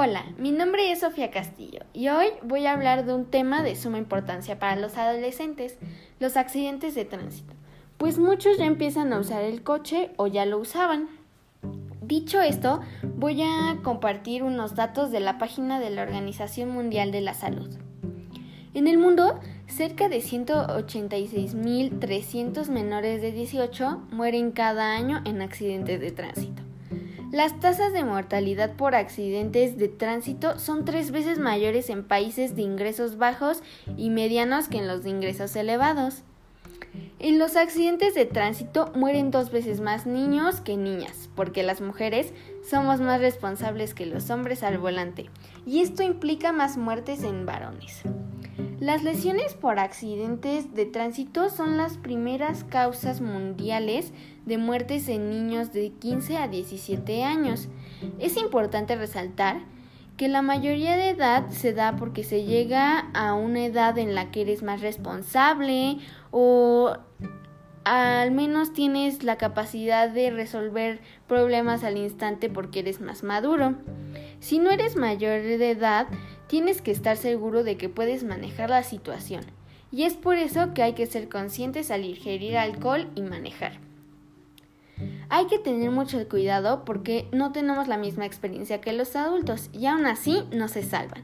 Hola, mi nombre es Sofía Castillo y hoy voy a hablar de un tema de suma importancia para los adolescentes, los accidentes de tránsito, pues muchos ya empiezan a usar el coche o ya lo usaban. Dicho esto, voy a compartir unos datos de la página de la Organización Mundial de la Salud. En el mundo, cerca de 186.300 menores de 18 mueren cada año en accidentes de tránsito. Las tasas de mortalidad por accidentes de tránsito son tres veces mayores en países de ingresos bajos y medianos que en los de ingresos elevados. En los accidentes de tránsito mueren dos veces más niños que niñas, porque las mujeres somos más responsables que los hombres al volante, y esto implica más muertes en varones. Las lesiones por accidentes de tránsito son las primeras causas mundiales de muertes en niños de 15 a 17 años. Es importante resaltar que la mayoría de edad se da porque se llega a una edad en la que eres más responsable o al menos tienes la capacidad de resolver problemas al instante porque eres más maduro. Si no eres mayor de edad, tienes que estar seguro de que puedes manejar la situación. Y es por eso que hay que ser conscientes al ingerir alcohol y manejar. Hay que tener mucho cuidado porque no tenemos la misma experiencia que los adultos y aún así no se salvan.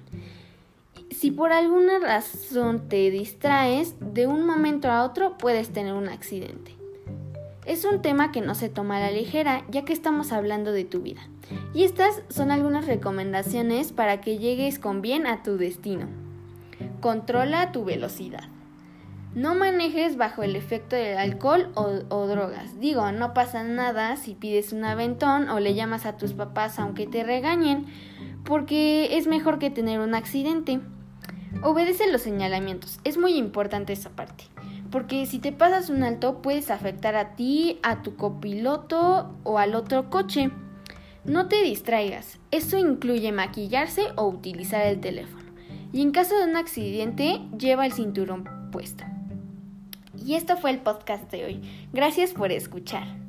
Si por alguna razón te distraes, de un momento a otro puedes tener un accidente. Es un tema que no se toma a la ligera ya que estamos hablando de tu vida. Y estas son algunas recomendaciones para que llegues con bien a tu destino. Controla tu velocidad. No manejes bajo el efecto del alcohol o, drogas. Digo, no pasa nada si pides un aventón o le llamas a tus papás aunque te regañen, porque es mejor que tener un accidente. Obedece los señalamientos, es muy importante esa parte, porque si te pasas un alto puedes afectar a ti, a tu copiloto o al otro coche. No te distraigas, eso incluye maquillarse o utilizar el teléfono. Y en caso de un accidente, lleva el cinturón puesto. Y esto fue el podcast de hoy. Gracias por escuchar.